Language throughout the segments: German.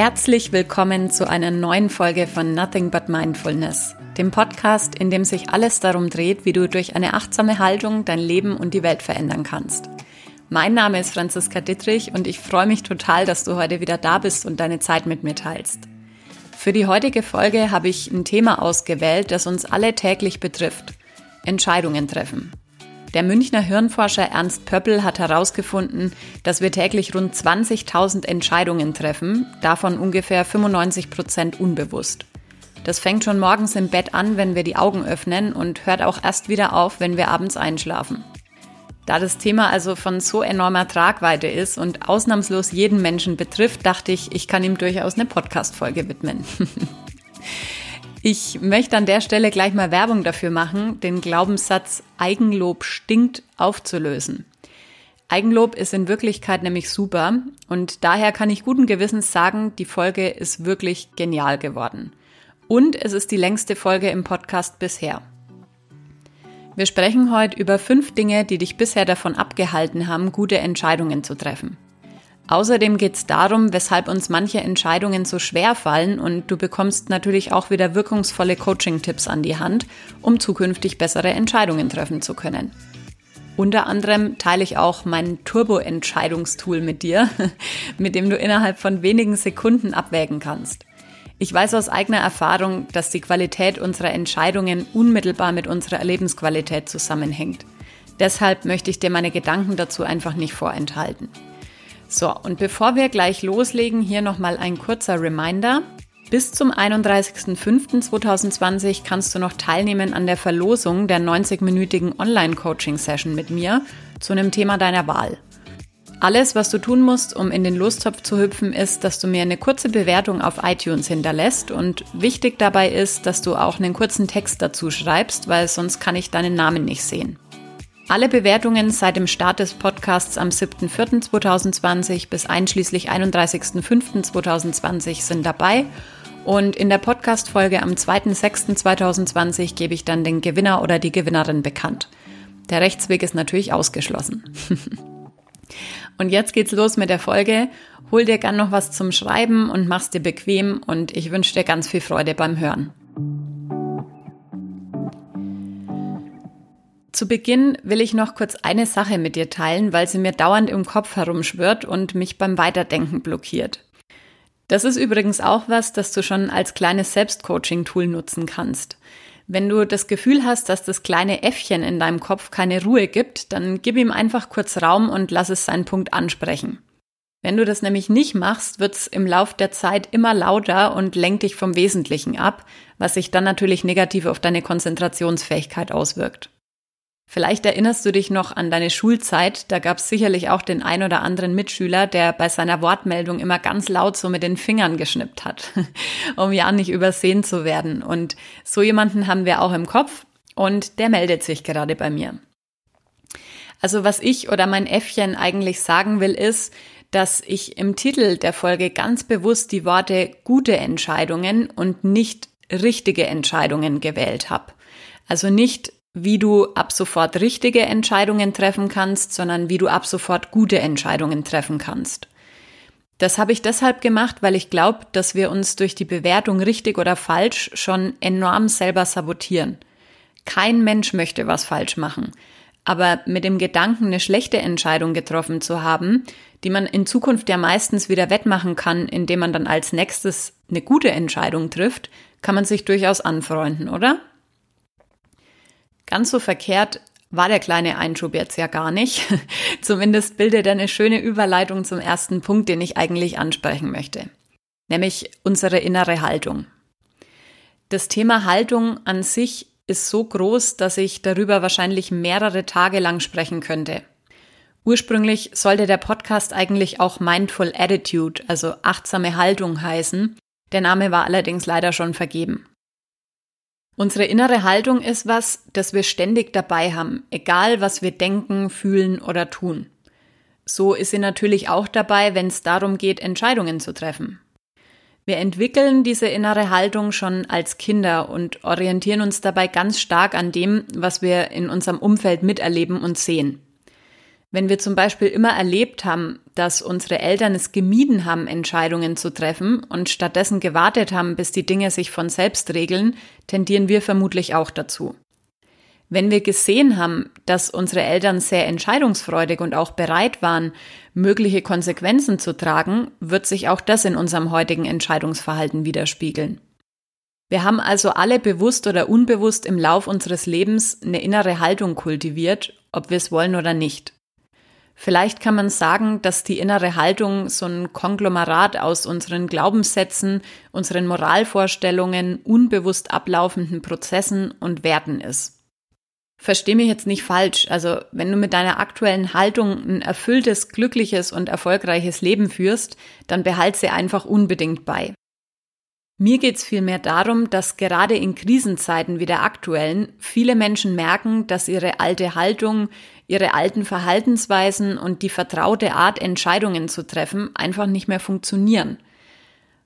Herzlich willkommen zu einer neuen Folge von Nothing But Mindfulness, dem Podcast, in dem sich alles darum dreht, wie du durch eine achtsame Haltung dein Leben und die Welt verändern kannst. Mein Name ist Franziska Dittrich und ich freue mich total, dass du heute wieder da bist und deine Zeit mit mir teilst. Für die heutige Folge habe ich ein Thema ausgewählt, das uns alle täglich betrifft. Entscheidungen treffen. Der Münchner Hirnforscher Ernst Pöppel hat herausgefunden, dass wir täglich rund 20.000 Entscheidungen treffen, davon ungefähr 95 Prozent unbewusst. Das fängt schon morgens im Bett an, wenn wir die Augen öffnen und hört auch erst wieder auf, wenn wir abends einschlafen. Da das Thema also von so enormer Tragweite ist und ausnahmslos jeden Menschen betrifft, dachte ich, ich kann ihm durchaus eine Podcast-Folge widmen. Ich möchte an der Stelle gleich mal Werbung dafür machen, den Glaubenssatz Eigenlob stinkt aufzulösen. Eigenlob ist in Wirklichkeit nämlich super und daher kann ich guten Gewissens sagen, die Folge ist wirklich genial geworden. Und es ist die längste Folge im Podcast bisher. Wir sprechen heute über fünf Dinge, die dich bisher davon abgehalten haben, gute Entscheidungen zu treffen. Außerdem geht es darum, weshalb uns manche Entscheidungen so schwer fallen und du bekommst natürlich auch wieder wirkungsvolle Coaching-Tipps an die Hand, um zukünftig bessere Entscheidungen treffen zu können. Unter anderem teile ich auch mein Turbo-Entscheidungstool mit dir, mit dem du innerhalb von wenigen Sekunden abwägen kannst. Ich weiß aus eigener Erfahrung, dass die Qualität unserer Entscheidungen unmittelbar mit unserer Lebensqualität zusammenhängt. Deshalb möchte ich dir meine Gedanken dazu einfach nicht vorenthalten. So, und bevor wir gleich loslegen, hier nochmal ein kurzer Reminder. Bis zum 31.05.2020 kannst du noch teilnehmen an der Verlosung der 90-minütigen Online-Coaching-Session mit mir zu einem Thema deiner Wahl. Alles, was du tun musst, um in den Lostopf zu hüpfen, ist, dass du mir eine kurze Bewertung auf iTunes hinterlässt und wichtig dabei ist, dass du auch einen kurzen Text dazu schreibst, weil sonst kann ich deinen Namen nicht sehen. Alle Bewertungen seit dem Start des Podcasts am 7.4.2020 bis einschließlich 31.05.2020 sind dabei. Und in der Podcast-Folge am 2.6.2020 gebe ich dann den Gewinner oder die Gewinnerin bekannt. Der Rechtsweg ist natürlich ausgeschlossen. und jetzt geht's los mit der Folge. Hol dir gern noch was zum Schreiben und mach's dir bequem und ich wünsche dir ganz viel Freude beim Hören. Zu Beginn will ich noch kurz eine Sache mit dir teilen, weil sie mir dauernd im Kopf herumschwirrt und mich beim Weiterdenken blockiert. Das ist übrigens auch was, das du schon als kleines Selbstcoaching-Tool nutzen kannst. Wenn du das Gefühl hast, dass das kleine Äffchen in deinem Kopf keine Ruhe gibt, dann gib ihm einfach kurz Raum und lass es seinen Punkt ansprechen. Wenn du das nämlich nicht machst, wird es im Lauf der Zeit immer lauter und lenkt dich vom Wesentlichen ab, was sich dann natürlich negativ auf deine Konzentrationsfähigkeit auswirkt. Vielleicht erinnerst du dich noch an deine Schulzeit, da gab es sicherlich auch den ein oder anderen Mitschüler, der bei seiner Wortmeldung immer ganz laut so mit den Fingern geschnippt hat, um ja nicht übersehen zu werden. Und so jemanden haben wir auch im Kopf und der meldet sich gerade bei mir. Also was ich oder mein Äffchen eigentlich sagen will, ist, dass ich im Titel der Folge ganz bewusst die Worte gute Entscheidungen und nicht richtige Entscheidungen gewählt habe. Also nicht wie du ab sofort richtige Entscheidungen treffen kannst, sondern wie du ab sofort gute Entscheidungen treffen kannst. Das habe ich deshalb gemacht, weil ich glaube, dass wir uns durch die Bewertung richtig oder falsch schon enorm selber sabotieren. Kein Mensch möchte was falsch machen. Aber mit dem Gedanken, eine schlechte Entscheidung getroffen zu haben, die man in Zukunft ja meistens wieder wettmachen kann, indem man dann als nächstes eine gute Entscheidung trifft, kann man sich durchaus anfreunden, oder? Ganz so verkehrt war der kleine Einschub jetzt ja gar nicht. Zumindest bildet er eine schöne Überleitung zum ersten Punkt, den ich eigentlich ansprechen möchte. Nämlich unsere innere Haltung. Das Thema Haltung an sich ist so groß, dass ich darüber wahrscheinlich mehrere Tage lang sprechen könnte. Ursprünglich sollte der Podcast eigentlich auch Mindful Attitude, also achtsame Haltung heißen. Der Name war allerdings leider schon vergeben. Unsere innere Haltung ist was, das wir ständig dabei haben, egal was wir denken, fühlen oder tun. So ist sie natürlich auch dabei, wenn es darum geht, Entscheidungen zu treffen. Wir entwickeln diese innere Haltung schon als Kinder und orientieren uns dabei ganz stark an dem, was wir in unserem Umfeld miterleben und sehen. Wenn wir zum Beispiel immer erlebt haben, dass unsere Eltern es gemieden haben, Entscheidungen zu treffen und stattdessen gewartet haben, bis die Dinge sich von selbst regeln, tendieren wir vermutlich auch dazu. Wenn wir gesehen haben, dass unsere Eltern sehr entscheidungsfreudig und auch bereit waren, mögliche Konsequenzen zu tragen, wird sich auch das in unserem heutigen Entscheidungsverhalten widerspiegeln. Wir haben also alle bewusst oder unbewusst im Lauf unseres Lebens eine innere Haltung kultiviert, ob wir es wollen oder nicht. Vielleicht kann man sagen, dass die innere Haltung so ein Konglomerat aus unseren Glaubenssätzen, unseren Moralvorstellungen, unbewusst ablaufenden Prozessen und Werten ist. Versteh mich jetzt nicht falsch. Also, wenn du mit deiner aktuellen Haltung ein erfülltes, glückliches und erfolgreiches Leben führst, dann behalte sie einfach unbedingt bei. Mir geht's vielmehr darum, dass gerade in Krisenzeiten wie der aktuellen viele Menschen merken, dass ihre alte Haltung, ihre alten Verhaltensweisen und die vertraute Art, Entscheidungen zu treffen, einfach nicht mehr funktionieren.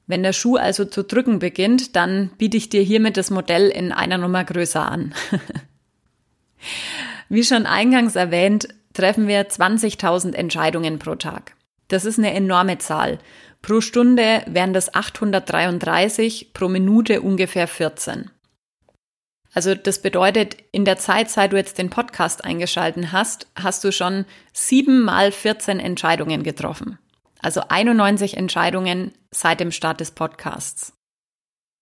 Wenn der Schuh also zu drücken beginnt, dann biete ich dir hiermit das Modell in einer Nummer größer an. Wie schon eingangs erwähnt, treffen wir 20.000 Entscheidungen pro Tag. Das ist eine enorme Zahl Pro Stunde wären das 833, pro Minute ungefähr 14. Also das bedeutet, in der Zeit, seit du jetzt den Podcast eingeschalten hast, hast du schon sieben mal 14 Entscheidungen getroffen. Also 91 Entscheidungen seit dem Start des Podcasts.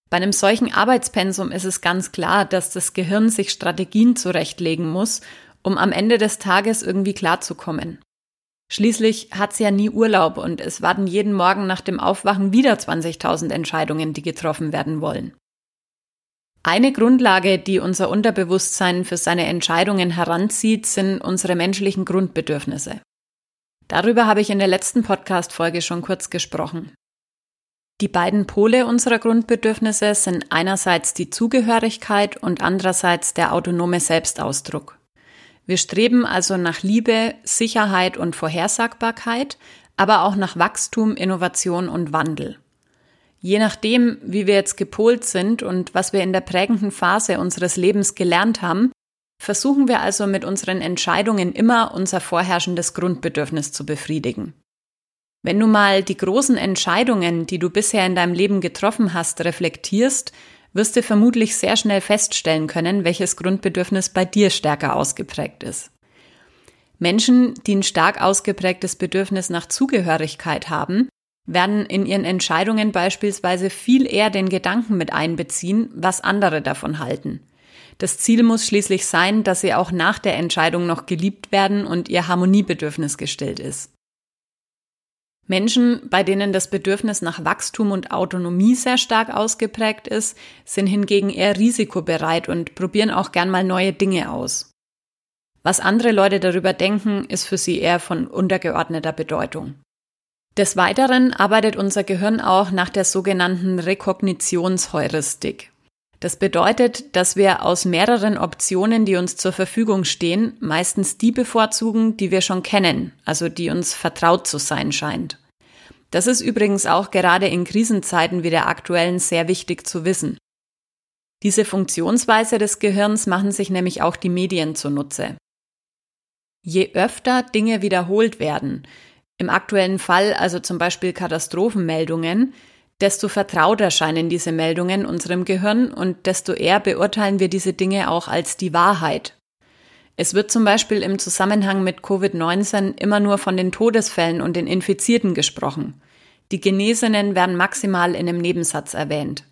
Bei einem solchen Arbeitspensum ist es ganz klar, dass das Gehirn sich Strategien zurechtlegen muss, um am Ende des Tages irgendwie klarzukommen. Schließlich hat sie ja nie Urlaub und es warten jeden Morgen nach dem Aufwachen wieder 20.000 Entscheidungen, die getroffen werden wollen. Eine Grundlage, die unser Unterbewusstsein für seine Entscheidungen heranzieht, sind unsere menschlichen Grundbedürfnisse. Darüber habe ich in der letzten Podcast-Folge schon kurz gesprochen. Die beiden Pole unserer Grundbedürfnisse sind einerseits die Zugehörigkeit und andererseits der autonome Selbstausdruck. Wir streben also nach Liebe, Sicherheit und Vorhersagbarkeit, aber auch nach Wachstum, Innovation und Wandel. Je nachdem, wie wir jetzt gepolt sind und was wir in der prägenden Phase unseres Lebens gelernt haben, versuchen wir also mit unseren Entscheidungen immer unser vorherrschendes Grundbedürfnis zu befriedigen. Wenn du mal die großen Entscheidungen, die du bisher in deinem Leben getroffen hast, reflektierst, wirst du vermutlich sehr schnell feststellen können, welches Grundbedürfnis bei dir stärker ausgeprägt ist. Menschen, die ein stark ausgeprägtes Bedürfnis nach Zugehörigkeit haben, werden in ihren Entscheidungen beispielsweise viel eher den Gedanken mit einbeziehen, was andere davon halten. Das Ziel muss schließlich sein, dass sie auch nach der Entscheidung noch geliebt werden und ihr Harmoniebedürfnis gestillt ist. Menschen, bei denen das Bedürfnis nach Wachstum und Autonomie sehr stark ausgeprägt ist, sind hingegen eher risikobereit und probieren auch gern mal neue Dinge aus. Was andere Leute darüber denken, ist für sie eher von untergeordneter Bedeutung. Des Weiteren arbeitet unser Gehirn auch nach der sogenannten Rekognitionsheuristik. Das bedeutet, dass wir aus mehreren Optionen, die uns zur Verfügung stehen, meistens die bevorzugen, die wir schon kennen, also die uns vertraut zu sein scheint. Das ist übrigens auch gerade in Krisenzeiten wie der aktuellen sehr wichtig zu wissen. Diese Funktionsweise des Gehirns machen sich nämlich auch die Medien zunutze. Je öfter Dinge wiederholt werden, im aktuellen Fall also zum Beispiel Katastrophenmeldungen, desto vertrauter scheinen diese Meldungen unserem Gehirn und desto eher beurteilen wir diese Dinge auch als die Wahrheit. Es wird zum Beispiel im Zusammenhang mit Covid-19 immer nur von den Todesfällen und den Infizierten gesprochen. Die Genesenen werden maximal in einem Nebensatz erwähnt.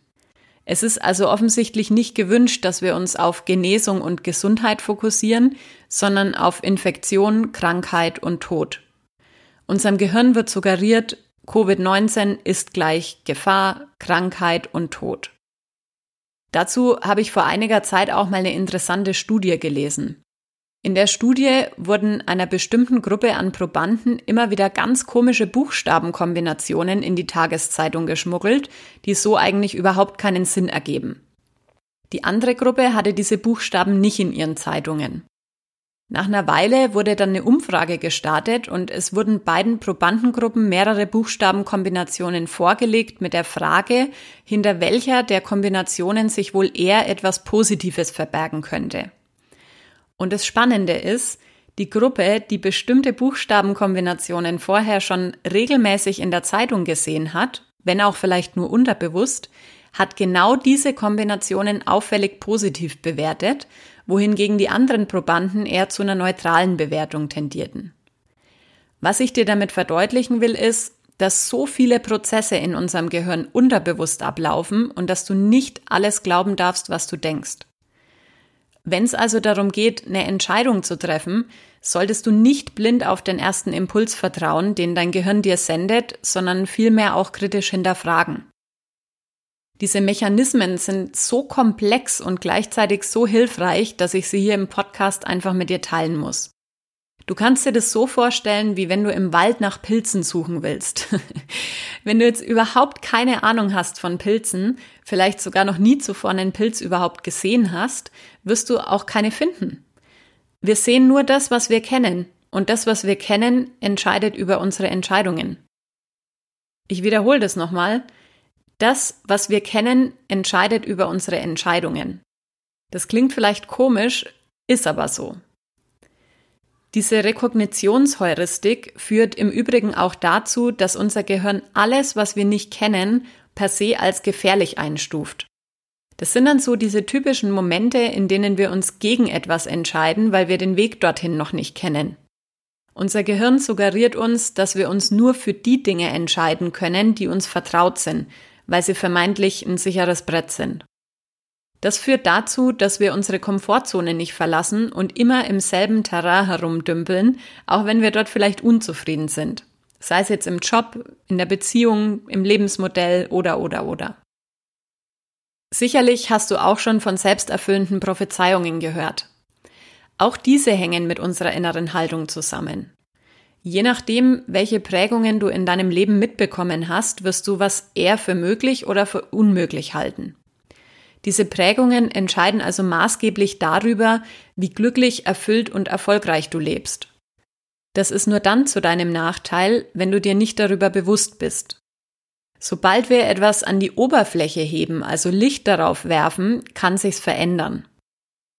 Es ist also offensichtlich nicht gewünscht, dass wir uns auf Genesung und Gesundheit fokussieren, sondern auf Infektion, Krankheit und Tod. Unserem Gehirn wird suggeriert, Covid-19 ist gleich Gefahr, Krankheit und Tod. Dazu habe ich vor einiger Zeit auch mal eine interessante Studie gelesen. In der Studie wurden einer bestimmten Gruppe an Probanden immer wieder ganz komische Buchstabenkombinationen in die Tageszeitung geschmuggelt, die so eigentlich überhaupt keinen Sinn ergeben. Die andere Gruppe hatte diese Buchstaben nicht in ihren Zeitungen. Nach einer Weile wurde dann eine Umfrage gestartet und es wurden beiden Probandengruppen mehrere Buchstabenkombinationen vorgelegt mit der Frage, hinter welcher der Kombinationen sich wohl eher etwas Positives verbergen könnte. Und das Spannende ist, Die Gruppe, die bestimmte Buchstabenkombinationen vorher schon regelmäßig in der Zeitung gesehen hat, wenn auch vielleicht nur unterbewusst, hat genau diese Kombinationen auffällig positiv bewertet, wohingegen die anderen Probanden eher zu einer neutralen Bewertung tendierten. Was ich dir damit verdeutlichen will, ist, dass so viele Prozesse in unserem Gehirn unterbewusst ablaufen und dass du nicht alles glauben darfst, was du denkst. Wenn es also darum geht, eine Entscheidung zu treffen, solltest du nicht blind auf den ersten Impuls vertrauen, den dein Gehirn dir sendet, sondern vielmehr auch kritisch hinterfragen. Diese Mechanismen sind so komplex und gleichzeitig so hilfreich, dass ich sie hier im Podcast einfach mit dir teilen muss. Du kannst dir das so vorstellen, wie wenn du im Wald nach Pilzen suchen willst. wenn du jetzt überhaupt keine Ahnung hast von Pilzen, vielleicht sogar noch nie zuvor einen Pilz überhaupt gesehen hast, wirst du auch keine finden. Wir sehen nur das, was wir kennen, und das, was wir kennen, entscheidet über unsere Entscheidungen. Ich wiederhole das nochmal. Das, was wir kennen, entscheidet über unsere Entscheidungen. Das klingt vielleicht komisch, ist aber so. Diese Rekognitionsheuristik führt im Übrigen auch dazu, dass unser Gehirn alles, was wir nicht kennen, per se als gefährlich einstuft. Das sind dann so diese typischen Momente, in denen wir uns gegen etwas entscheiden, weil wir den Weg dorthin noch nicht kennen. Unser Gehirn suggeriert uns, dass wir uns nur für die Dinge entscheiden können, die uns vertraut sind, weil sie vermeintlich ein sicheres Brett sind. Das führt dazu, dass wir unsere Komfortzone nicht verlassen und immer im selben Terrain herumdümpeln, auch wenn wir dort vielleicht unzufrieden sind. Sei es jetzt im Job, in der Beziehung, im Lebensmodell oder oder oder. Sicherlich hast du auch schon von selbsterfüllenden Prophezeiungen gehört. Auch diese hängen mit unserer inneren Haltung zusammen. Je nachdem, welche Prägungen du in deinem Leben mitbekommen hast, wirst du was eher für möglich oder für unmöglich halten. Diese Prägungen entscheiden also maßgeblich darüber, wie glücklich, erfüllt und erfolgreich du lebst. Das ist nur dann zu deinem Nachteil, wenn du dir nicht darüber bewusst bist. Sobald wir etwas an die Oberfläche heben, also Licht darauf werfen, kann sich's verändern.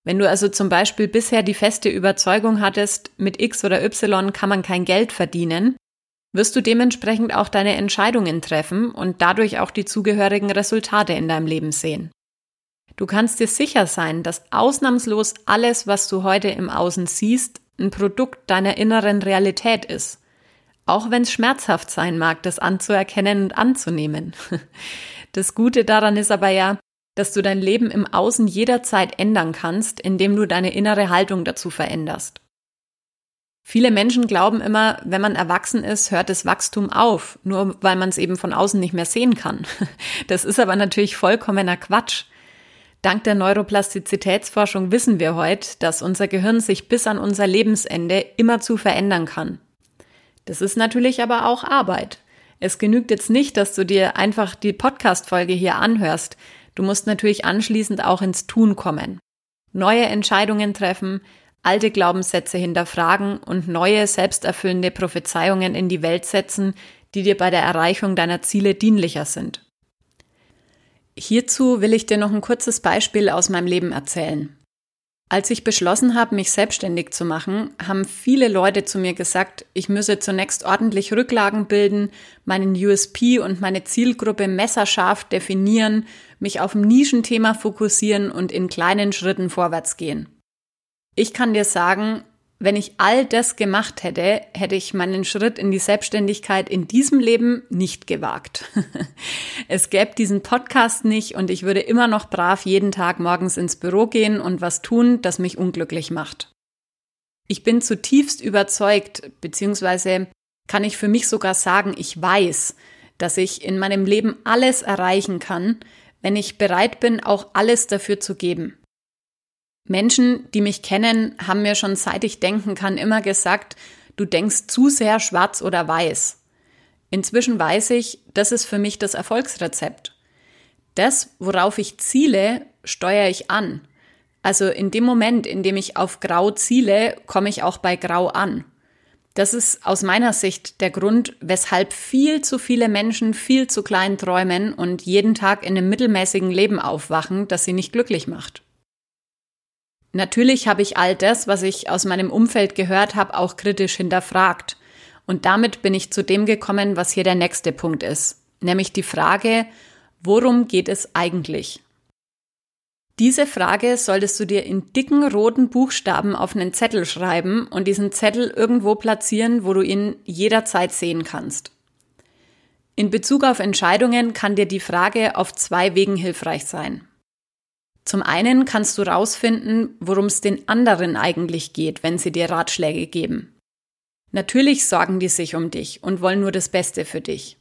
Wenn du also zum Beispiel bisher die feste Überzeugung hattest, mit X oder Y kann man kein Geld verdienen, wirst du dementsprechend auch deine Entscheidungen treffen und dadurch auch die zugehörigen Resultate in deinem Leben sehen. Du kannst dir sicher sein, dass ausnahmslos alles, was du heute im Außen siehst, ein Produkt deiner inneren Realität ist. Auch wenn es schmerzhaft sein mag, das anzuerkennen und anzunehmen. Das Gute daran ist aber ja, dass du dein Leben im Außen jederzeit ändern kannst, indem du deine innere Haltung dazu veränderst. Viele Menschen glauben immer, wenn man erwachsen ist, hört das Wachstum auf, nur weil man es eben von außen nicht mehr sehen kann. Das ist aber natürlich vollkommener Quatsch. Dank der Neuroplastizitätsforschung wissen wir heute, dass unser Gehirn sich bis an unser Lebensende immerzu verändern kann. Das ist natürlich aber auch Arbeit. Es genügt jetzt nicht, dass du dir einfach die Podcast-Folge hier anhörst. Du musst natürlich anschließend auch ins Tun kommen. Neue Entscheidungen treffen, alte Glaubenssätze hinterfragen und neue selbsterfüllende Prophezeiungen in die Welt setzen, die dir bei der Erreichung deiner Ziele dienlicher sind. Hierzu will ich dir noch ein kurzes Beispiel aus meinem Leben erzählen. Als ich beschlossen habe, mich selbstständig zu machen, haben viele Leute zu mir gesagt, ich müsse zunächst ordentlich Rücklagen bilden, meinen USP und meine Zielgruppe messerscharf definieren, mich auf ein Nischenthema fokussieren und in kleinen Schritten vorwärts gehen. Ich kann dir sagen, wenn ich all das gemacht hätte, hätte ich meinen Schritt in die Selbstständigkeit in diesem Leben nicht gewagt. es gäbe diesen Podcast nicht und ich würde immer noch brav jeden Tag morgens ins Büro gehen und was tun, das mich unglücklich macht. Ich bin zutiefst überzeugt, beziehungsweise kann ich für mich sogar sagen, ich weiß, dass ich in meinem Leben alles erreichen kann, wenn ich bereit bin, auch alles dafür zu geben. Menschen, die mich kennen, haben mir schon seit ich denken kann immer gesagt, du denkst zu sehr schwarz oder weiß. Inzwischen weiß ich, das ist für mich das Erfolgsrezept. Das, worauf ich ziele, steuere ich an. Also in dem Moment, in dem ich auf Grau ziele, komme ich auch bei Grau an. Das ist aus meiner Sicht der Grund, weshalb viel zu viele Menschen viel zu klein träumen und jeden Tag in einem mittelmäßigen Leben aufwachen, das sie nicht glücklich macht. Natürlich habe ich all das, was ich aus meinem Umfeld gehört habe, auch kritisch hinterfragt. Und damit bin ich zu dem gekommen, was hier der nächste Punkt ist, nämlich die Frage, worum geht es eigentlich? Diese Frage solltest du dir in dicken roten Buchstaben auf einen Zettel schreiben und diesen Zettel irgendwo platzieren, wo du ihn jederzeit sehen kannst. In Bezug auf Entscheidungen kann dir die Frage auf zwei Wegen hilfreich sein. Zum einen kannst du rausfinden, worum es den anderen eigentlich geht, wenn sie dir Ratschläge geben. Natürlich sorgen die sich um dich und wollen nur das Beste für dich.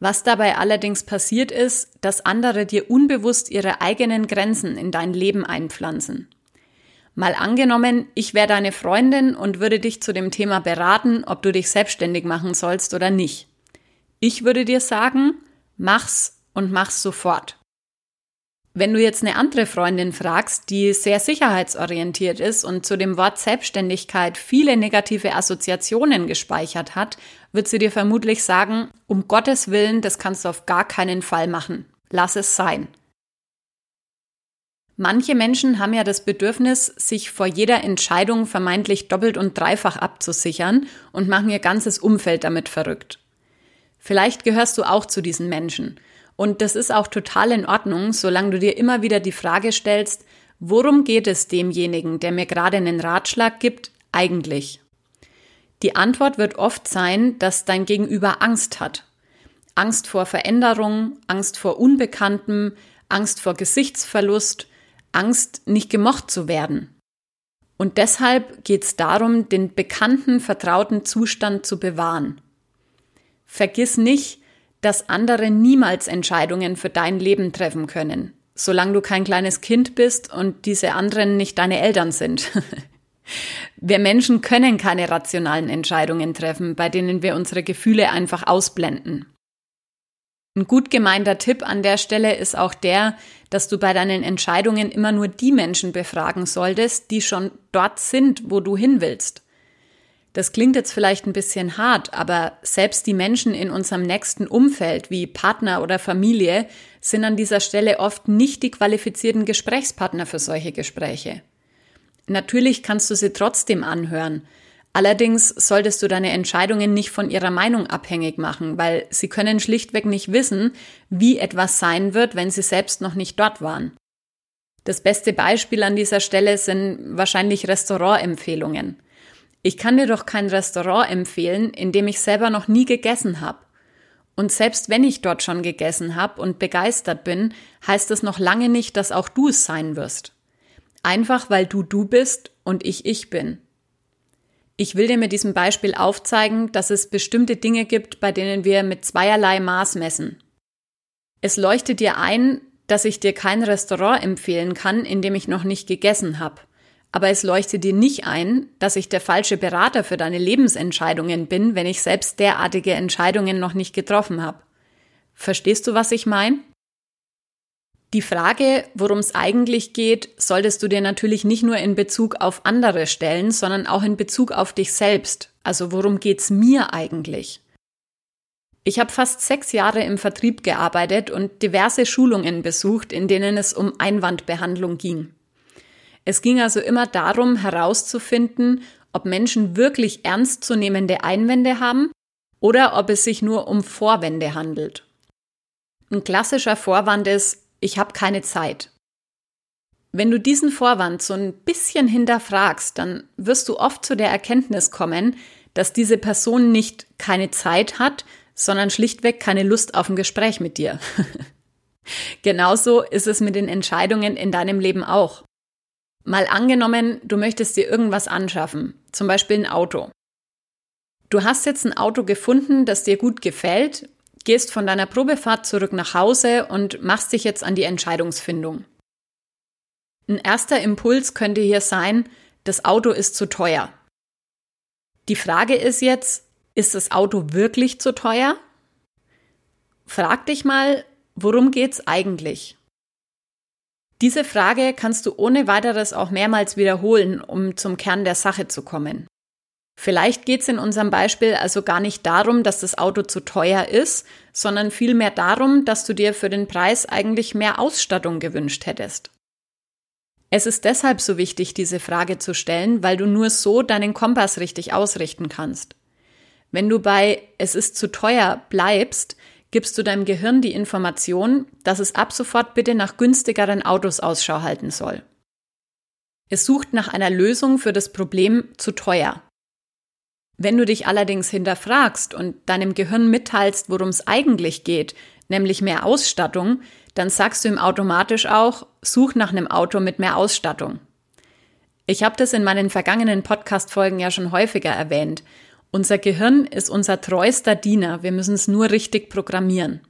Was dabei allerdings passiert ist, dass andere dir unbewusst ihre eigenen Grenzen in dein Leben einpflanzen. Mal angenommen, ich wäre deine Freundin und würde dich zu dem Thema beraten, ob du dich selbstständig machen sollst oder nicht. Ich würde dir sagen, mach's und mach's sofort. Wenn du jetzt eine andere Freundin fragst, die sehr sicherheitsorientiert ist und zu dem Wort Selbstständigkeit viele negative Assoziationen gespeichert hat, wird sie dir vermutlich sagen, um Gottes Willen, das kannst du auf gar keinen Fall machen. Lass es sein. Manche Menschen haben ja das Bedürfnis, sich vor jeder Entscheidung vermeintlich doppelt und dreifach abzusichern und machen ihr ganzes Umfeld damit verrückt. Vielleicht gehörst du auch zu diesen Menschen und das ist auch total in Ordnung, solange du dir immer wieder die Frage stellst, worum geht es demjenigen, der mir gerade einen Ratschlag gibt, eigentlich? Die Antwort wird oft sein, dass dein Gegenüber Angst hat. Angst vor Veränderung, Angst vor Unbekanntem, Angst vor Gesichtsverlust, Angst, nicht gemocht zu werden. Und deshalb geht es darum, den bekannten, vertrauten Zustand zu bewahren. Vergiss nicht, dass andere niemals Entscheidungen für dein Leben treffen können, solange du kein kleines Kind bist und diese anderen nicht deine Eltern sind. wir Menschen können keine rationalen Entscheidungen treffen, bei denen wir unsere Gefühle einfach ausblenden. Ein gut gemeinter Tipp an der Stelle ist auch der, dass du bei deinen Entscheidungen immer nur die Menschen befragen solltest, die schon dort sind, wo du hin willst. Das klingt jetzt vielleicht ein bisschen hart, aber selbst die Menschen in unserem nächsten Umfeld wie Partner oder Familie sind an dieser Stelle oft nicht die qualifizierten Gesprächspartner für solche Gespräche. Natürlich kannst du sie trotzdem anhören. Allerdings solltest du deine Entscheidungen nicht von ihrer Meinung abhängig machen, weil sie können schlichtweg nicht wissen, wie etwas sein wird, wenn sie selbst noch nicht dort waren. Das beste Beispiel an dieser Stelle sind wahrscheinlich Restaurantempfehlungen. Ich kann dir doch kein Restaurant empfehlen, in dem ich selber noch nie gegessen habe. Und selbst wenn ich dort schon gegessen habe und begeistert bin, heißt es noch lange nicht, dass auch du es sein wirst. Einfach weil du du bist und ich ich bin. Ich will dir mit diesem Beispiel aufzeigen, dass es bestimmte Dinge gibt, bei denen wir mit zweierlei Maß messen. Es leuchtet dir ein, dass ich dir kein Restaurant empfehlen kann, in dem ich noch nicht gegessen habe aber es leuchtet dir nicht ein, dass ich der falsche Berater für deine Lebensentscheidungen bin, wenn ich selbst derartige Entscheidungen noch nicht getroffen habe. Verstehst du, was ich meine? Die Frage, worum es eigentlich geht, solltest du dir natürlich nicht nur in Bezug auf andere stellen, sondern auch in Bezug auf dich selbst. Also worum geht's mir eigentlich? Ich habe fast sechs Jahre im Vertrieb gearbeitet und diverse Schulungen besucht, in denen es um Einwandbehandlung ging. Es ging also immer darum, herauszufinden, ob Menschen wirklich ernstzunehmende Einwände haben oder ob es sich nur um Vorwände handelt. Ein klassischer Vorwand ist, ich habe keine Zeit. Wenn du diesen Vorwand so ein bisschen hinterfragst, dann wirst du oft zu der Erkenntnis kommen, dass diese Person nicht keine Zeit hat, sondern schlichtweg keine Lust auf ein Gespräch mit dir. Genauso ist es mit den Entscheidungen in deinem Leben auch. Mal angenommen, du möchtest dir irgendwas anschaffen, zum Beispiel ein Auto. Du hast jetzt ein Auto gefunden, das dir gut gefällt, gehst von deiner Probefahrt zurück nach Hause und machst dich jetzt an die Entscheidungsfindung. Ein erster Impuls könnte hier sein, das Auto ist zu teuer. Die Frage ist jetzt, ist das Auto wirklich zu teuer? Frag dich mal, worum geht's eigentlich? Diese Frage kannst du ohne weiteres auch mehrmals wiederholen, um zum Kern der Sache zu kommen. Vielleicht geht es in unserem Beispiel also gar nicht darum, dass das Auto zu teuer ist, sondern vielmehr darum, dass du dir für den Preis eigentlich mehr Ausstattung gewünscht hättest. Es ist deshalb so wichtig, diese Frage zu stellen, weil du nur so deinen Kompass richtig ausrichten kannst. Wenn du bei es ist zu teuer bleibst, gibst du deinem Gehirn die Information, dass es ab sofort bitte nach günstigeren Autos Ausschau halten soll. Es sucht nach einer Lösung für das Problem zu teuer. Wenn du dich allerdings hinterfragst und deinem Gehirn mitteilst, worum es eigentlich geht, nämlich mehr Ausstattung, dann sagst du ihm automatisch auch, such nach einem Auto mit mehr Ausstattung. Ich habe das in meinen vergangenen Podcast-Folgen ja schon häufiger erwähnt. Unser Gehirn ist unser treuster Diener, wir müssen es nur richtig programmieren.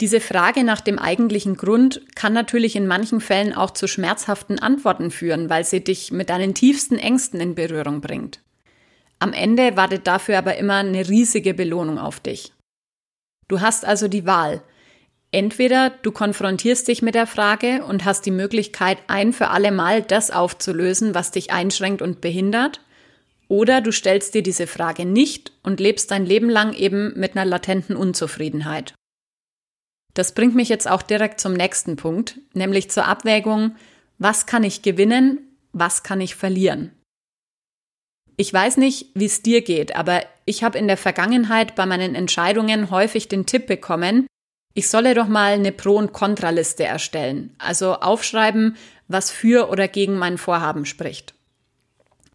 Diese Frage nach dem eigentlichen Grund kann natürlich in manchen Fällen auch zu schmerzhaften Antworten führen, weil sie dich mit deinen tiefsten Ängsten in Berührung bringt. Am Ende wartet dafür aber immer eine riesige Belohnung auf dich. Du hast also die Wahl. Entweder du konfrontierst dich mit der Frage und hast die Möglichkeit, ein für alle Mal das aufzulösen, was dich einschränkt und behindert, oder du stellst dir diese Frage nicht und lebst dein Leben lang eben mit einer latenten Unzufriedenheit. Das bringt mich jetzt auch direkt zum nächsten Punkt, nämlich zur Abwägung, was kann ich gewinnen, was kann ich verlieren. Ich weiß nicht, wie es dir geht, aber ich habe in der Vergangenheit bei meinen Entscheidungen häufig den Tipp bekommen, ich solle doch mal eine Pro- und Kontraliste erstellen, also aufschreiben, was für oder gegen mein Vorhaben spricht.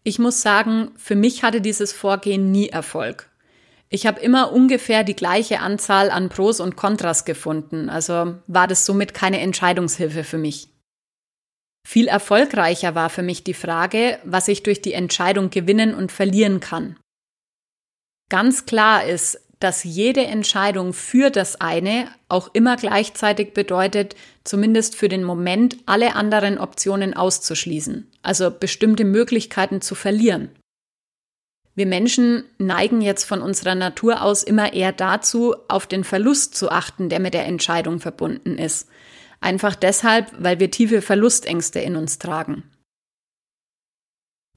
Ich muss sagen, für mich hatte dieses Vorgehen nie Erfolg. Ich habe immer ungefähr die gleiche Anzahl an Pros und Kontras gefunden, also war das somit keine Entscheidungshilfe für mich. Viel erfolgreicher war für mich die Frage, was ich durch die Entscheidung gewinnen und verlieren kann. Ganz klar ist, dass jede Entscheidung für das eine auch immer gleichzeitig bedeutet, zumindest für den Moment alle anderen Optionen auszuschließen, also bestimmte Möglichkeiten zu verlieren. Wir Menschen neigen jetzt von unserer Natur aus immer eher dazu, auf den Verlust zu achten, der mit der Entscheidung verbunden ist. Einfach deshalb, weil wir tiefe Verlustängste in uns tragen.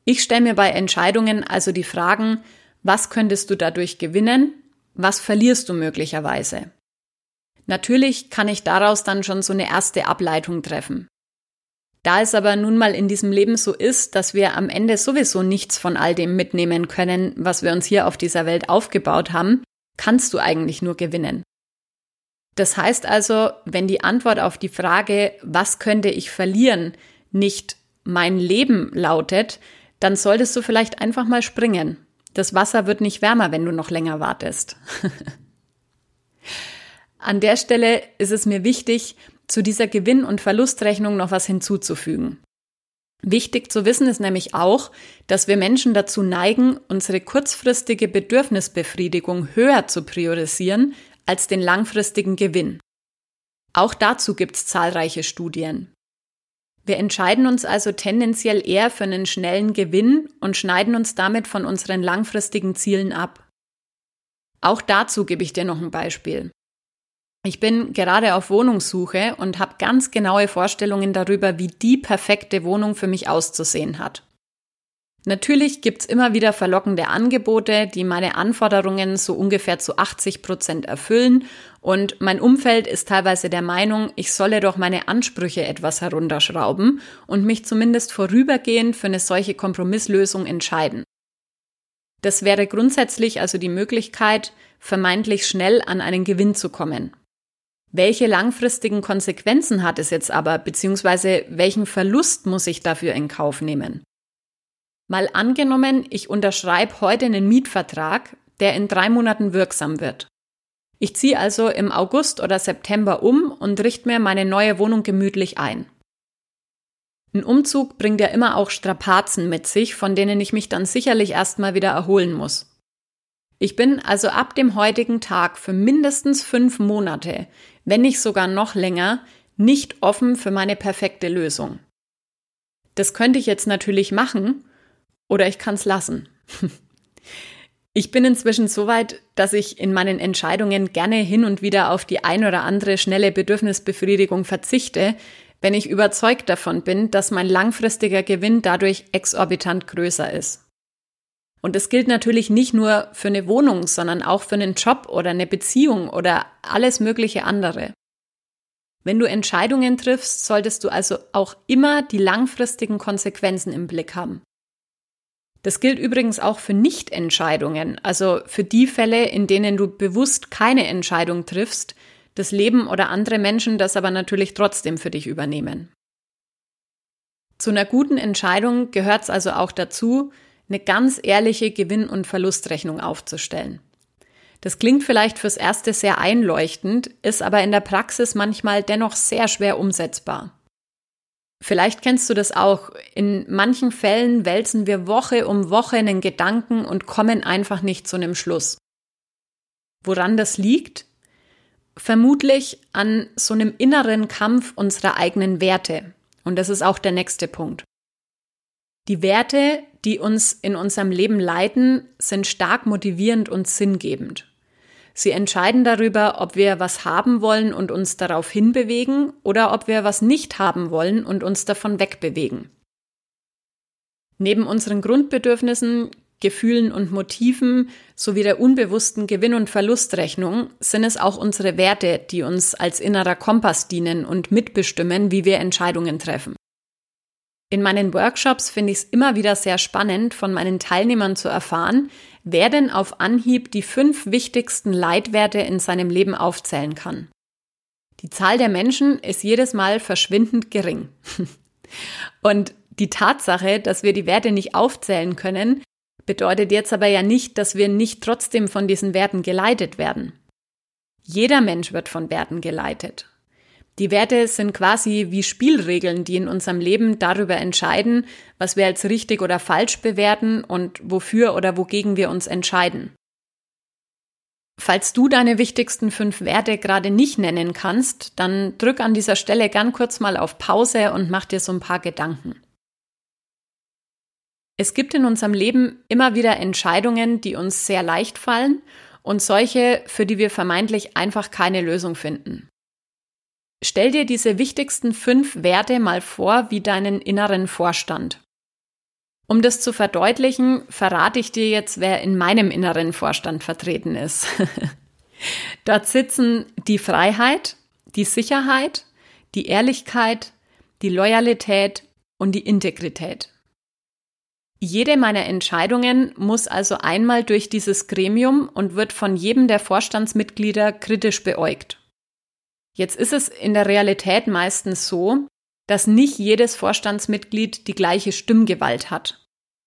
Ich stelle mir bei Entscheidungen also die Fragen, was könntest du dadurch gewinnen? Was verlierst du möglicherweise? Natürlich kann ich daraus dann schon so eine erste Ableitung treffen. Da es aber nun mal in diesem Leben so ist, dass wir am Ende sowieso nichts von all dem mitnehmen können, was wir uns hier auf dieser Welt aufgebaut haben, kannst du eigentlich nur gewinnen. Das heißt also, wenn die Antwort auf die Frage, was könnte ich verlieren, nicht mein Leben lautet, dann solltest du vielleicht einfach mal springen. Das Wasser wird nicht wärmer, wenn du noch länger wartest. An der Stelle ist es mir wichtig, zu dieser Gewinn- und Verlustrechnung noch was hinzuzufügen. Wichtig zu wissen ist nämlich auch, dass wir Menschen dazu neigen, unsere kurzfristige Bedürfnisbefriedigung höher zu priorisieren als den langfristigen Gewinn. Auch dazu gibt es zahlreiche Studien. Wir entscheiden uns also tendenziell eher für einen schnellen Gewinn und schneiden uns damit von unseren langfristigen Zielen ab. Auch dazu gebe ich dir noch ein Beispiel. Ich bin gerade auf Wohnungssuche und habe ganz genaue Vorstellungen darüber, wie die perfekte Wohnung für mich auszusehen hat. Natürlich gibt's immer wieder verlockende Angebote, die meine Anforderungen so ungefähr zu 80 Prozent erfüllen und mein Umfeld ist teilweise der Meinung, ich solle doch meine Ansprüche etwas herunterschrauben und mich zumindest vorübergehend für eine solche Kompromisslösung entscheiden. Das wäre grundsätzlich also die Möglichkeit, vermeintlich schnell an einen Gewinn zu kommen. Welche langfristigen Konsequenzen hat es jetzt aber, beziehungsweise welchen Verlust muss ich dafür in Kauf nehmen? Mal angenommen, ich unterschreibe heute einen Mietvertrag, der in drei Monaten wirksam wird. Ich ziehe also im August oder September um und richte mir meine neue Wohnung gemütlich ein. Ein Umzug bringt ja immer auch Strapazen mit sich, von denen ich mich dann sicherlich erstmal wieder erholen muss. Ich bin also ab dem heutigen Tag für mindestens fünf Monate, wenn nicht sogar noch länger, nicht offen für meine perfekte Lösung. Das könnte ich jetzt natürlich machen oder ich kann es lassen. Ich bin inzwischen so weit, dass ich in meinen Entscheidungen gerne hin und wieder auf die ein oder andere schnelle Bedürfnisbefriedigung verzichte, wenn ich überzeugt davon bin, dass mein langfristiger Gewinn dadurch exorbitant größer ist. Und es gilt natürlich nicht nur für eine Wohnung, sondern auch für einen Job oder eine Beziehung oder alles mögliche andere. Wenn du Entscheidungen triffst, solltest du also auch immer die langfristigen Konsequenzen im Blick haben. Das gilt übrigens auch für Nichtentscheidungen, also für die Fälle, in denen du bewusst keine Entscheidung triffst, das Leben oder andere Menschen das aber natürlich trotzdem für dich übernehmen. Zu einer guten Entscheidung gehört es also auch dazu, eine ganz ehrliche Gewinn- und Verlustrechnung aufzustellen. Das klingt vielleicht fürs Erste sehr einleuchtend, ist aber in der Praxis manchmal dennoch sehr schwer umsetzbar. Vielleicht kennst du das auch. In manchen Fällen wälzen wir Woche um Woche einen Gedanken und kommen einfach nicht zu einem Schluss. Woran das liegt? Vermutlich an so einem inneren Kampf unserer eigenen Werte. Und das ist auch der nächste Punkt. Die Werte, die uns in unserem Leben leiten, sind stark motivierend und sinngebend. Sie entscheiden darüber, ob wir was haben wollen und uns darauf hinbewegen oder ob wir was nicht haben wollen und uns davon wegbewegen. Neben unseren Grundbedürfnissen, Gefühlen und Motiven sowie der unbewussten Gewinn- und Verlustrechnung sind es auch unsere Werte, die uns als innerer Kompass dienen und mitbestimmen, wie wir Entscheidungen treffen. In meinen Workshops finde ich es immer wieder sehr spannend, von meinen Teilnehmern zu erfahren, wer denn auf Anhieb die fünf wichtigsten Leitwerte in seinem Leben aufzählen kann. Die Zahl der Menschen ist jedes Mal verschwindend gering. Und die Tatsache, dass wir die Werte nicht aufzählen können, bedeutet jetzt aber ja nicht, dass wir nicht trotzdem von diesen Werten geleitet werden. Jeder Mensch wird von Werten geleitet. Die Werte sind quasi wie Spielregeln, die in unserem Leben darüber entscheiden, was wir als richtig oder falsch bewerten und wofür oder wogegen wir uns entscheiden. Falls du deine wichtigsten fünf Werte gerade nicht nennen kannst, dann drück an dieser Stelle gern kurz mal auf Pause und mach dir so ein paar Gedanken. Es gibt in unserem Leben immer wieder Entscheidungen, die uns sehr leicht fallen und solche, für die wir vermeintlich einfach keine Lösung finden. Stell dir diese wichtigsten fünf Werte mal vor wie deinen inneren Vorstand. Um das zu verdeutlichen, verrate ich dir jetzt, wer in meinem inneren Vorstand vertreten ist. Dort sitzen die Freiheit, die Sicherheit, die Ehrlichkeit, die Loyalität und die Integrität. Jede meiner Entscheidungen muss also einmal durch dieses Gremium und wird von jedem der Vorstandsmitglieder kritisch beäugt. Jetzt ist es in der Realität meistens so, dass nicht jedes Vorstandsmitglied die gleiche Stimmgewalt hat.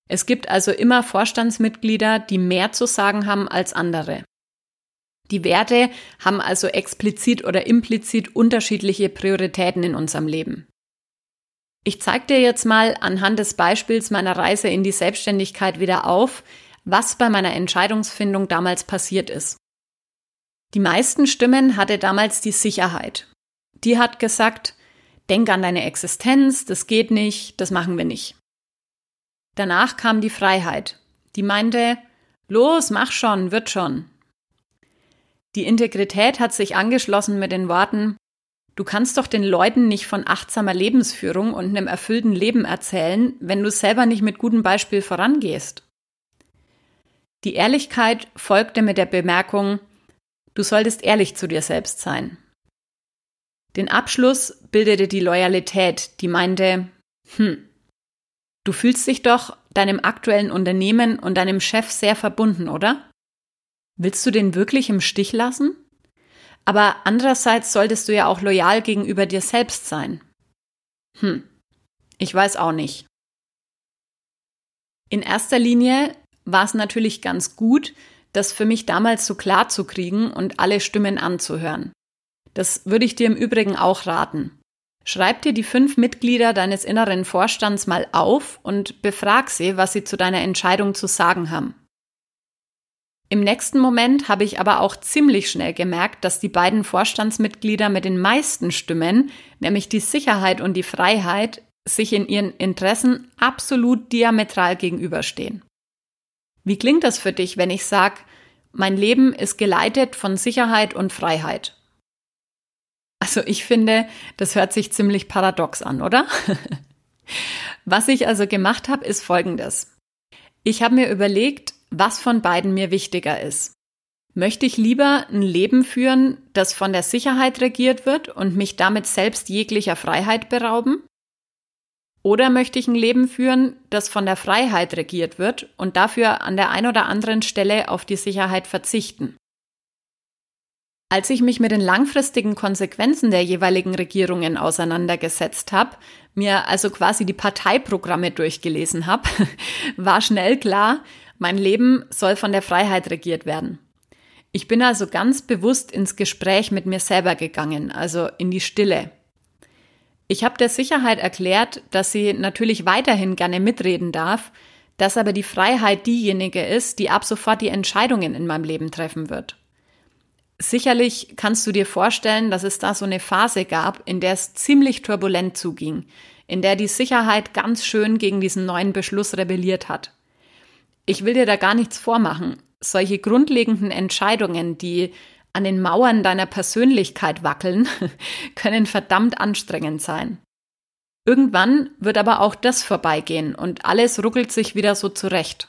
Es gibt also immer Vorstandsmitglieder, die mehr zu sagen haben als andere. Die Werte haben also explizit oder implizit unterschiedliche Prioritäten in unserem Leben. Ich zeige dir jetzt mal anhand des Beispiels meiner Reise in die Selbstständigkeit wieder auf, was bei meiner Entscheidungsfindung damals passiert ist. Die meisten Stimmen hatte damals die Sicherheit. Die hat gesagt, denk an deine Existenz, das geht nicht, das machen wir nicht. Danach kam die Freiheit. Die meinte, los, mach schon, wird schon. Die Integrität hat sich angeschlossen mit den Worten, du kannst doch den Leuten nicht von achtsamer Lebensführung und einem erfüllten Leben erzählen, wenn du selber nicht mit gutem Beispiel vorangehst. Die Ehrlichkeit folgte mit der Bemerkung, Du solltest ehrlich zu dir selbst sein. Den Abschluss bildete die Loyalität, die meinte, hm, du fühlst dich doch deinem aktuellen Unternehmen und deinem Chef sehr verbunden, oder? Willst du den wirklich im Stich lassen? Aber andererseits solltest du ja auch loyal gegenüber dir selbst sein. Hm, ich weiß auch nicht. In erster Linie war es natürlich ganz gut, das für mich damals so klar zu kriegen und alle Stimmen anzuhören. Das würde ich dir im Übrigen auch raten. Schreib dir die fünf Mitglieder deines inneren Vorstands mal auf und befrag sie, was sie zu deiner Entscheidung zu sagen haben. Im nächsten Moment habe ich aber auch ziemlich schnell gemerkt, dass die beiden Vorstandsmitglieder mit den meisten Stimmen, nämlich die Sicherheit und die Freiheit, sich in ihren Interessen absolut diametral gegenüberstehen. Wie klingt das für dich, wenn ich sage, mein Leben ist geleitet von Sicherheit und Freiheit? Also ich finde, das hört sich ziemlich paradox an, oder? was ich also gemacht habe, ist Folgendes. Ich habe mir überlegt, was von beiden mir wichtiger ist. Möchte ich lieber ein Leben führen, das von der Sicherheit regiert wird und mich damit selbst jeglicher Freiheit berauben? Oder möchte ich ein Leben führen, das von der Freiheit regiert wird und dafür an der ein oder anderen Stelle auf die Sicherheit verzichten? Als ich mich mit den langfristigen Konsequenzen der jeweiligen Regierungen auseinandergesetzt habe, mir also quasi die Parteiprogramme durchgelesen habe, war schnell klar, mein Leben soll von der Freiheit regiert werden. Ich bin also ganz bewusst ins Gespräch mit mir selber gegangen, also in die Stille. Ich habe der Sicherheit erklärt, dass sie natürlich weiterhin gerne mitreden darf, dass aber die Freiheit diejenige ist, die ab sofort die Entscheidungen in meinem Leben treffen wird. Sicherlich kannst du dir vorstellen, dass es da so eine Phase gab, in der es ziemlich turbulent zuging, in der die Sicherheit ganz schön gegen diesen neuen Beschluss rebelliert hat. Ich will dir da gar nichts vormachen solche grundlegenden Entscheidungen, die an den Mauern deiner Persönlichkeit wackeln, können verdammt anstrengend sein. Irgendwann wird aber auch das vorbeigehen und alles ruckelt sich wieder so zurecht.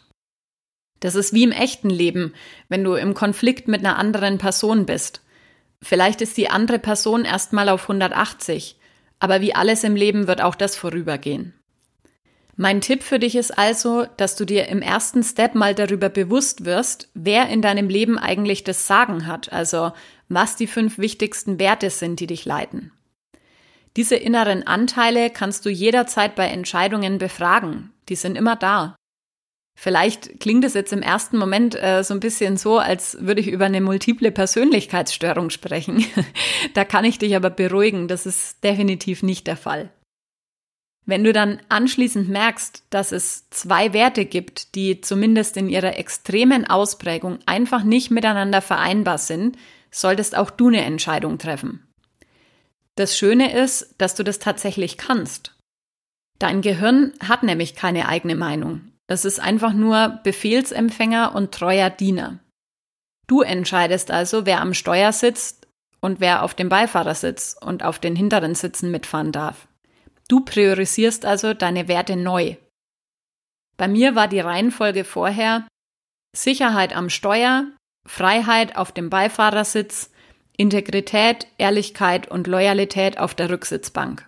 Das ist wie im echten Leben, wenn du im Konflikt mit einer anderen Person bist. Vielleicht ist die andere Person erstmal auf 180, aber wie alles im Leben wird auch das vorübergehen. Mein Tipp für dich ist also, dass du dir im ersten Step mal darüber bewusst wirst, wer in deinem Leben eigentlich das Sagen hat, also was die fünf wichtigsten Werte sind, die dich leiten. Diese inneren Anteile kannst du jederzeit bei Entscheidungen befragen. Die sind immer da. Vielleicht klingt es jetzt im ersten Moment äh, so ein bisschen so, als würde ich über eine multiple Persönlichkeitsstörung sprechen. da kann ich dich aber beruhigen, das ist definitiv nicht der Fall. Wenn du dann anschließend merkst, dass es zwei Werte gibt, die zumindest in ihrer extremen Ausprägung einfach nicht miteinander vereinbar sind, solltest auch du eine Entscheidung treffen. Das Schöne ist, dass du das tatsächlich kannst. Dein Gehirn hat nämlich keine eigene Meinung. Es ist einfach nur Befehlsempfänger und treuer Diener. Du entscheidest also, wer am Steuer sitzt und wer auf dem Beifahrersitz und auf den hinteren Sitzen mitfahren darf. Du priorisierst also deine Werte neu. Bei mir war die Reihenfolge vorher Sicherheit am Steuer, Freiheit auf dem Beifahrersitz, Integrität, Ehrlichkeit und Loyalität auf der Rücksitzbank.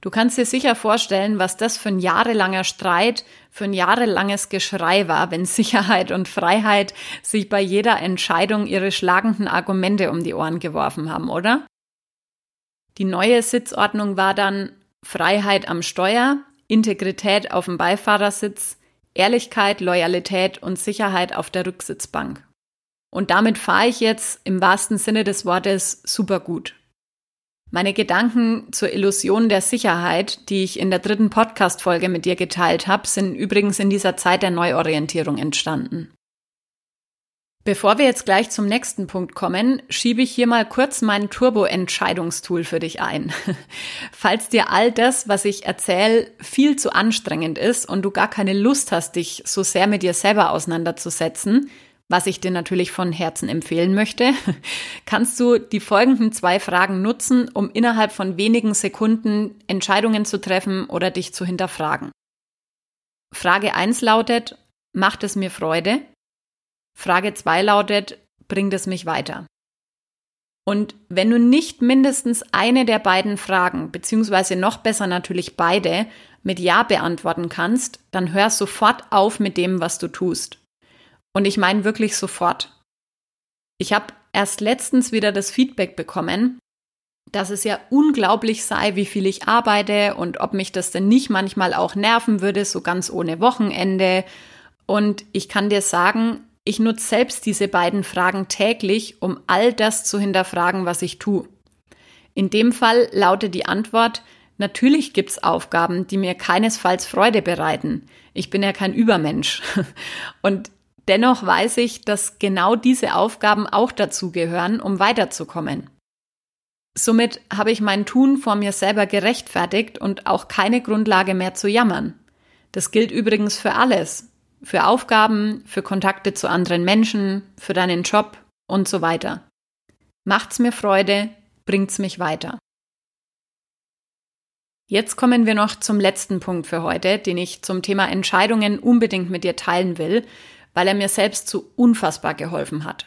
Du kannst dir sicher vorstellen, was das für ein jahrelanger Streit, für ein jahrelanges Geschrei war, wenn Sicherheit und Freiheit sich bei jeder Entscheidung ihre schlagenden Argumente um die Ohren geworfen haben, oder? Die neue Sitzordnung war dann Freiheit am Steuer, Integrität auf dem Beifahrersitz, Ehrlichkeit, Loyalität und Sicherheit auf der Rücksitzbank. Und damit fahre ich jetzt im wahrsten Sinne des Wortes super gut. Meine Gedanken zur Illusion der Sicherheit, die ich in der dritten Podcast-Folge mit dir geteilt habe, sind übrigens in dieser Zeit der Neuorientierung entstanden. Bevor wir jetzt gleich zum nächsten Punkt kommen, schiebe ich hier mal kurz mein Turbo-Entscheidungstool für dich ein. Falls dir all das, was ich erzähle, viel zu anstrengend ist und du gar keine Lust hast, dich so sehr mit dir selber auseinanderzusetzen, was ich dir natürlich von Herzen empfehlen möchte, kannst du die folgenden zwei Fragen nutzen, um innerhalb von wenigen Sekunden Entscheidungen zu treffen oder dich zu hinterfragen. Frage eins lautet, macht es mir Freude? Frage 2 lautet, bringt es mich weiter? Und wenn du nicht mindestens eine der beiden Fragen, beziehungsweise noch besser natürlich beide, mit Ja beantworten kannst, dann hör sofort auf mit dem, was du tust. Und ich meine wirklich sofort. Ich habe erst letztens wieder das Feedback bekommen, dass es ja unglaublich sei, wie viel ich arbeite und ob mich das denn nicht manchmal auch nerven würde, so ganz ohne Wochenende. Und ich kann dir sagen, ich nutze selbst diese beiden Fragen täglich, um all das zu hinterfragen, was ich tue. In dem Fall lautet die Antwort, natürlich gibt's Aufgaben, die mir keinesfalls Freude bereiten. Ich bin ja kein Übermensch. Und dennoch weiß ich, dass genau diese Aufgaben auch dazu gehören, um weiterzukommen. Somit habe ich mein Tun vor mir selber gerechtfertigt und auch keine Grundlage mehr zu jammern. Das gilt übrigens für alles, für Aufgaben, für Kontakte zu anderen Menschen, für deinen Job und so weiter. Macht's mir Freude, bringt's mich weiter. Jetzt kommen wir noch zum letzten Punkt für heute, den ich zum Thema Entscheidungen unbedingt mit dir teilen will, weil er mir selbst so unfassbar geholfen hat.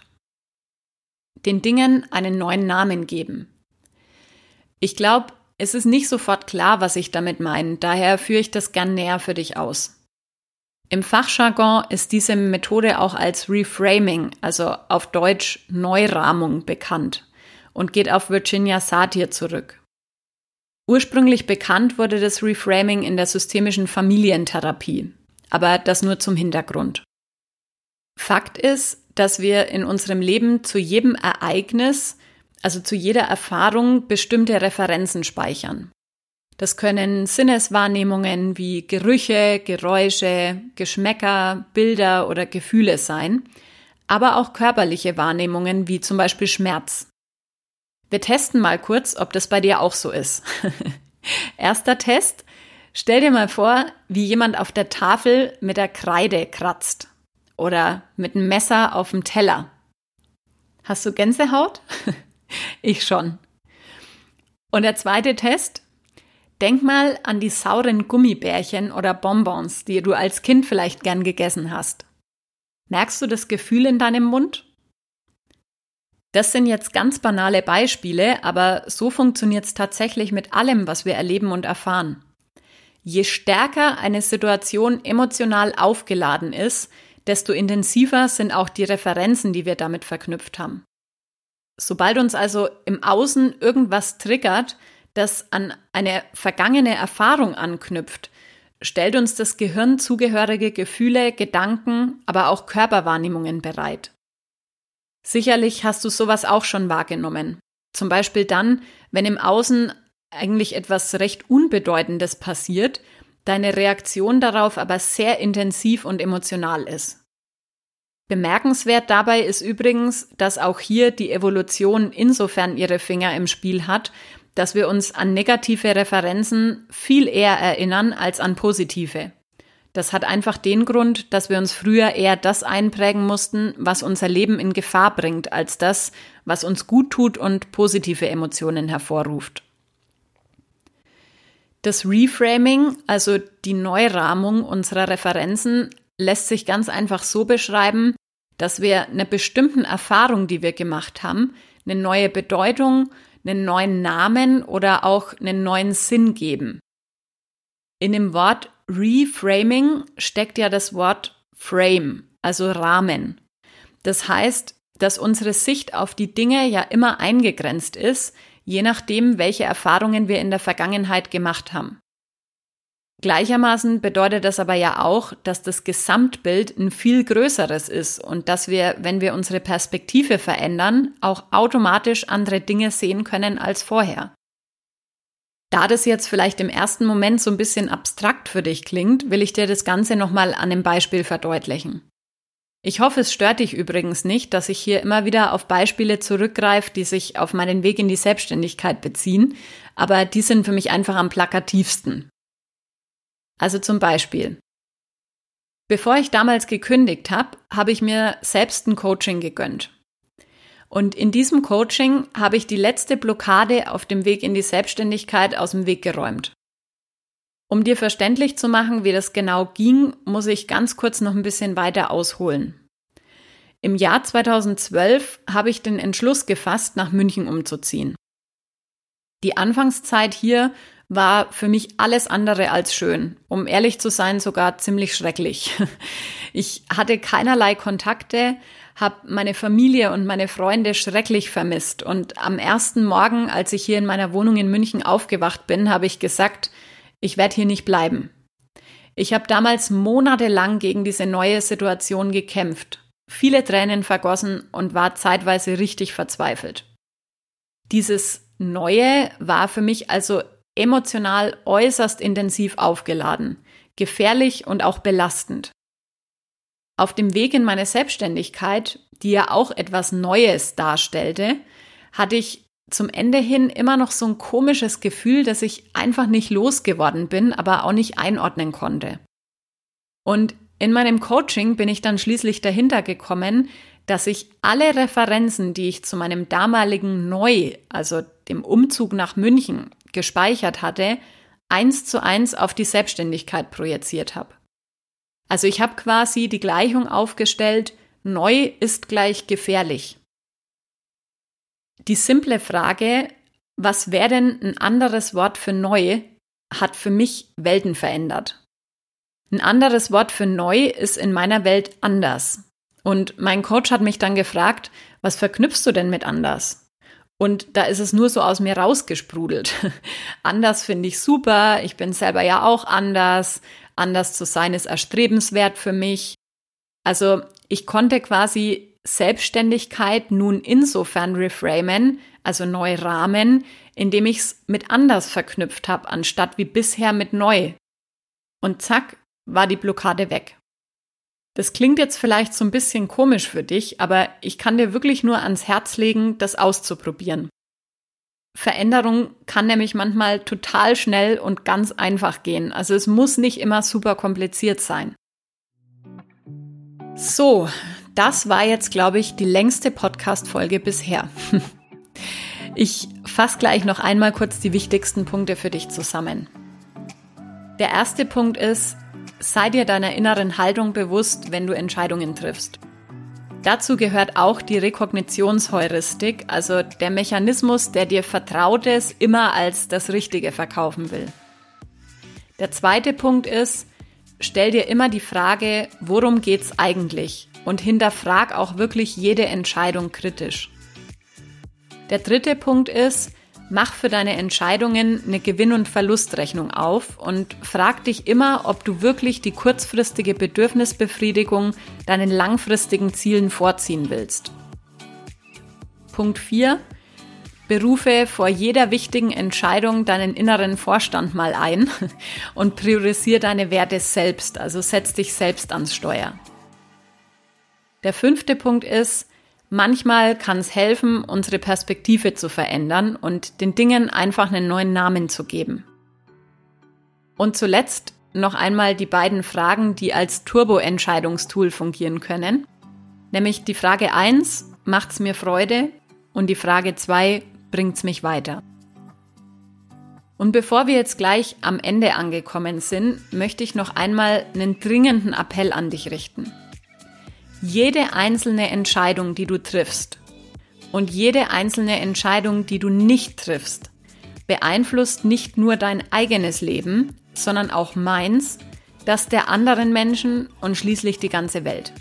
den Dingen einen neuen Namen geben. Ich glaube, es ist nicht sofort klar, was ich damit meine, daher führe ich das gern näher für dich aus. Im Fachjargon ist diese Methode auch als Reframing, also auf Deutsch Neurahmung bekannt und geht auf Virginia Satir zurück. Ursprünglich bekannt wurde das Reframing in der systemischen Familientherapie, aber das nur zum Hintergrund. Fakt ist, dass wir in unserem Leben zu jedem Ereignis, also zu jeder Erfahrung bestimmte Referenzen speichern. Das können Sinneswahrnehmungen wie Gerüche, Geräusche, Geschmäcker, Bilder oder Gefühle sein, aber auch körperliche Wahrnehmungen wie zum Beispiel Schmerz. Wir testen mal kurz, ob das bei dir auch so ist. Erster Test. Stell dir mal vor, wie jemand auf der Tafel mit der Kreide kratzt oder mit einem Messer auf dem Teller. Hast du Gänsehaut? ich schon. Und der zweite Test. Denk mal an die sauren Gummibärchen oder Bonbons, die du als Kind vielleicht gern gegessen hast. Merkst du das Gefühl in deinem Mund? Das sind jetzt ganz banale Beispiele, aber so funktioniert es tatsächlich mit allem, was wir erleben und erfahren. Je stärker eine Situation emotional aufgeladen ist, desto intensiver sind auch die Referenzen, die wir damit verknüpft haben. Sobald uns also im Außen irgendwas triggert, das an eine vergangene Erfahrung anknüpft, stellt uns das Gehirn zugehörige Gefühle, Gedanken, aber auch Körperwahrnehmungen bereit. Sicherlich hast du sowas auch schon wahrgenommen. Zum Beispiel dann, wenn im Außen eigentlich etwas recht Unbedeutendes passiert, deine Reaktion darauf aber sehr intensiv und emotional ist. Bemerkenswert dabei ist übrigens, dass auch hier die Evolution insofern ihre Finger im Spiel hat, dass wir uns an negative Referenzen viel eher erinnern als an positive. Das hat einfach den Grund, dass wir uns früher eher das einprägen mussten, was unser Leben in Gefahr bringt, als das, was uns gut tut und positive Emotionen hervorruft. Das Reframing, also die Neurahmung unserer Referenzen, lässt sich ganz einfach so beschreiben, dass wir einer bestimmten Erfahrung, die wir gemacht haben, eine neue Bedeutung, einen neuen Namen oder auch einen neuen Sinn geben. In dem Wort Reframing steckt ja das Wort Frame, also Rahmen. Das heißt, dass unsere Sicht auf die Dinge ja immer eingegrenzt ist, je nachdem, welche Erfahrungen wir in der Vergangenheit gemacht haben. Gleichermaßen bedeutet das aber ja auch, dass das Gesamtbild ein viel größeres ist und dass wir, wenn wir unsere Perspektive verändern, auch automatisch andere Dinge sehen können als vorher. Da das jetzt vielleicht im ersten Moment so ein bisschen abstrakt für dich klingt, will ich dir das Ganze nochmal an einem Beispiel verdeutlichen. Ich hoffe, es stört dich übrigens nicht, dass ich hier immer wieder auf Beispiele zurückgreife, die sich auf meinen Weg in die Selbstständigkeit beziehen, aber die sind für mich einfach am plakativsten. Also zum Beispiel. Bevor ich damals gekündigt habe, habe ich mir selbst ein Coaching gegönnt. Und in diesem Coaching habe ich die letzte Blockade auf dem Weg in die Selbstständigkeit aus dem Weg geräumt. Um dir verständlich zu machen, wie das genau ging, muss ich ganz kurz noch ein bisschen weiter ausholen. Im Jahr 2012 habe ich den Entschluss gefasst, nach München umzuziehen. Die Anfangszeit hier war für mich alles andere als schön. Um ehrlich zu sein, sogar ziemlich schrecklich. Ich hatte keinerlei Kontakte, habe meine Familie und meine Freunde schrecklich vermisst. Und am ersten Morgen, als ich hier in meiner Wohnung in München aufgewacht bin, habe ich gesagt, ich werde hier nicht bleiben. Ich habe damals monatelang gegen diese neue Situation gekämpft, viele Tränen vergossen und war zeitweise richtig verzweifelt. Dieses Neue war für mich also emotional äußerst intensiv aufgeladen, gefährlich und auch belastend. Auf dem Weg in meine Selbstständigkeit, die ja auch etwas Neues darstellte, hatte ich zum Ende hin immer noch so ein komisches Gefühl, dass ich einfach nicht losgeworden bin, aber auch nicht einordnen konnte. Und in meinem Coaching bin ich dann schließlich dahinter gekommen, dass ich alle Referenzen, die ich zu meinem damaligen Neu, also dem Umzug nach München, gespeichert hatte, eins zu eins auf die Selbstständigkeit projiziert habe. Also ich habe quasi die Gleichung aufgestellt, neu ist gleich gefährlich. Die simple Frage, was wäre denn ein anderes Wort für neu, hat für mich Welten verändert. Ein anderes Wort für neu ist in meiner Welt anders. Und mein Coach hat mich dann gefragt, was verknüpfst du denn mit anders? Und da ist es nur so aus mir rausgesprudelt. anders finde ich super, ich bin selber ja auch anders, anders zu sein ist erstrebenswert für mich. Also ich konnte quasi Selbstständigkeit nun insofern reframen, also neu rahmen, indem ich es mit anders verknüpft habe, anstatt wie bisher mit neu. Und zack, war die Blockade weg. Das klingt jetzt vielleicht so ein bisschen komisch für dich, aber ich kann dir wirklich nur ans Herz legen, das auszuprobieren. Veränderung kann nämlich manchmal total schnell und ganz einfach gehen. Also es muss nicht immer super kompliziert sein. So, das war jetzt, glaube ich, die längste Podcast-Folge bisher. Ich fasse gleich noch einmal kurz die wichtigsten Punkte für dich zusammen. Der erste Punkt ist, sei dir deiner inneren Haltung bewusst, wenn du Entscheidungen triffst. Dazu gehört auch die Rekognitionsheuristik, also der Mechanismus, der dir Vertrautes immer als das Richtige verkaufen will. Der zweite Punkt ist, stell dir immer die Frage, worum geht's eigentlich? Und hinterfrag auch wirklich jede Entscheidung kritisch. Der dritte Punkt ist, mach für deine Entscheidungen eine Gewinn- und Verlustrechnung auf und frag dich immer, ob du wirklich die kurzfristige Bedürfnisbefriedigung deinen langfristigen Zielen vorziehen willst. Punkt 4. Berufe vor jeder wichtigen Entscheidung deinen inneren Vorstand mal ein und priorisiere deine Werte selbst, also setz dich selbst ans Steuer. Der fünfte Punkt ist, Manchmal kann es helfen, unsere Perspektive zu verändern und den Dingen einfach einen neuen Namen zu geben. Und zuletzt noch einmal die beiden Fragen, die als Turbo-Entscheidungstool fungieren können. Nämlich die Frage 1, macht's mir Freude? Und die Frage 2, bringt's mich weiter? Und bevor wir jetzt gleich am Ende angekommen sind, möchte ich noch einmal einen dringenden Appell an dich richten. Jede einzelne Entscheidung, die du triffst und jede einzelne Entscheidung, die du nicht triffst, beeinflusst nicht nur dein eigenes Leben, sondern auch meins, das der anderen Menschen und schließlich die ganze Welt.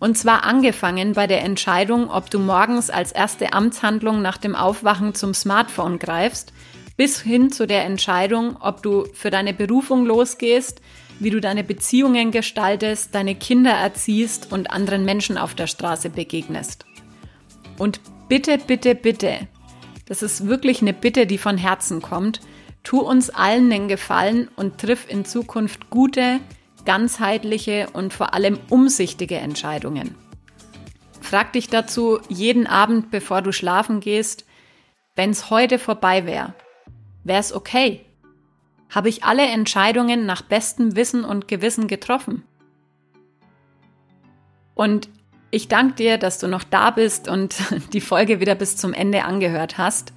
Und zwar angefangen bei der Entscheidung, ob du morgens als erste Amtshandlung nach dem Aufwachen zum Smartphone greifst, bis hin zu der Entscheidung, ob du für deine Berufung losgehst, wie du deine Beziehungen gestaltest, deine Kinder erziehst und anderen Menschen auf der Straße begegnest. Und bitte, bitte, bitte, das ist wirklich eine Bitte, die von Herzen kommt, tu uns allen den Gefallen und triff in Zukunft gute, ganzheitliche und vor allem umsichtige Entscheidungen. Frag dich dazu jeden Abend, bevor du schlafen gehst, wenn es heute vorbei wäre, wäre es okay? Habe ich alle Entscheidungen nach bestem Wissen und Gewissen getroffen? Und ich danke dir, dass du noch da bist und die Folge wieder bis zum Ende angehört hast.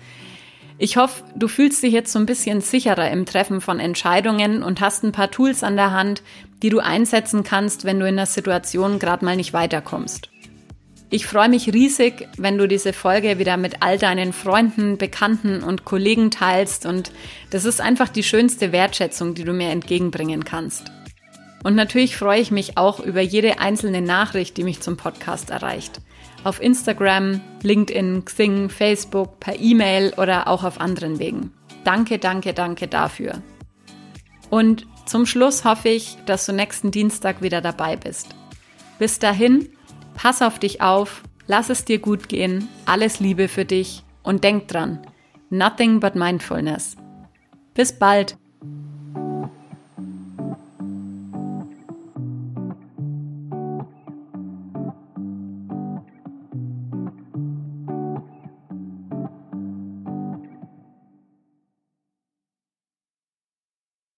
Ich hoffe, du fühlst dich jetzt so ein bisschen sicherer im Treffen von Entscheidungen und hast ein paar Tools an der Hand, die du einsetzen kannst, wenn du in der Situation gerade mal nicht weiterkommst. Ich freue mich riesig, wenn du diese Folge wieder mit all deinen Freunden, Bekannten und Kollegen teilst und das ist einfach die schönste Wertschätzung, die du mir entgegenbringen kannst. Und natürlich freue ich mich auch über jede einzelne Nachricht, die mich zum Podcast erreicht. Auf Instagram, LinkedIn, Xing, Facebook, per E-Mail oder auch auf anderen Wegen. Danke, danke, danke dafür. Und zum Schluss hoffe ich, dass du nächsten Dienstag wieder dabei bist. Bis dahin, Pass auf dich auf, lass es dir gut gehen, alles Liebe für dich und denk dran, nothing but mindfulness. Bis bald!